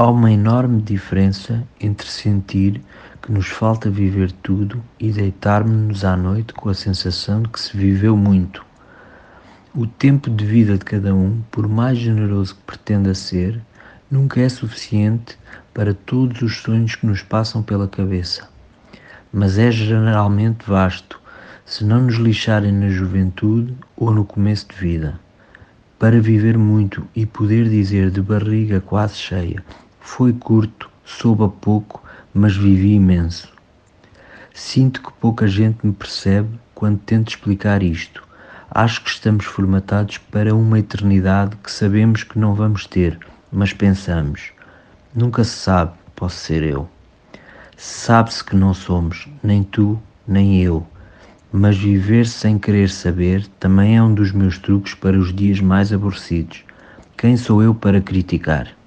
Há uma enorme diferença entre sentir que nos falta viver tudo e deitarmos-nos à noite com a sensação de que se viveu muito. O tempo de vida de cada um, por mais generoso que pretenda ser, nunca é suficiente para todos os sonhos que nos passam pela cabeça. Mas é generalmente vasto, se não nos lixarem na juventude ou no começo de vida. Para viver muito e poder dizer de barriga quase cheia: Foi curto, soube pouco, mas vivi imenso. Sinto que pouca gente me percebe quando tento explicar isto Acho que estamos formatados para uma eternidade que sabemos que não vamos ter, mas pensamos. Nunca se sabe, posso ser eu. Sabe-se que não somos, nem tu, nem eu. Mas viver sem querer saber também é um dos meus truques para os dias mais aborrecidos. Quem sou eu para criticar?